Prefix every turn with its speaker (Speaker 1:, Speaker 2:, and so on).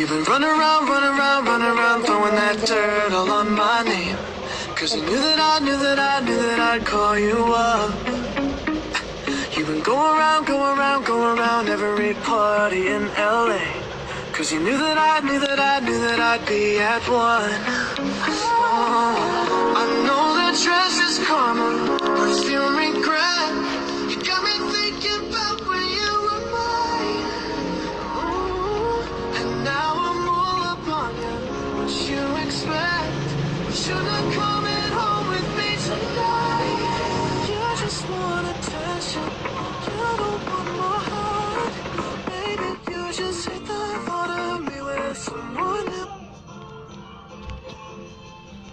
Speaker 1: You've been run around, run around, run around, throwing that dirt all on my name. Cause you knew that I knew that I knew that I'd call you up. You've been go around, go around, go around every party in LA. Cause you knew that I knew that I knew that I'd be at one. Oh, you expect, Sugar I?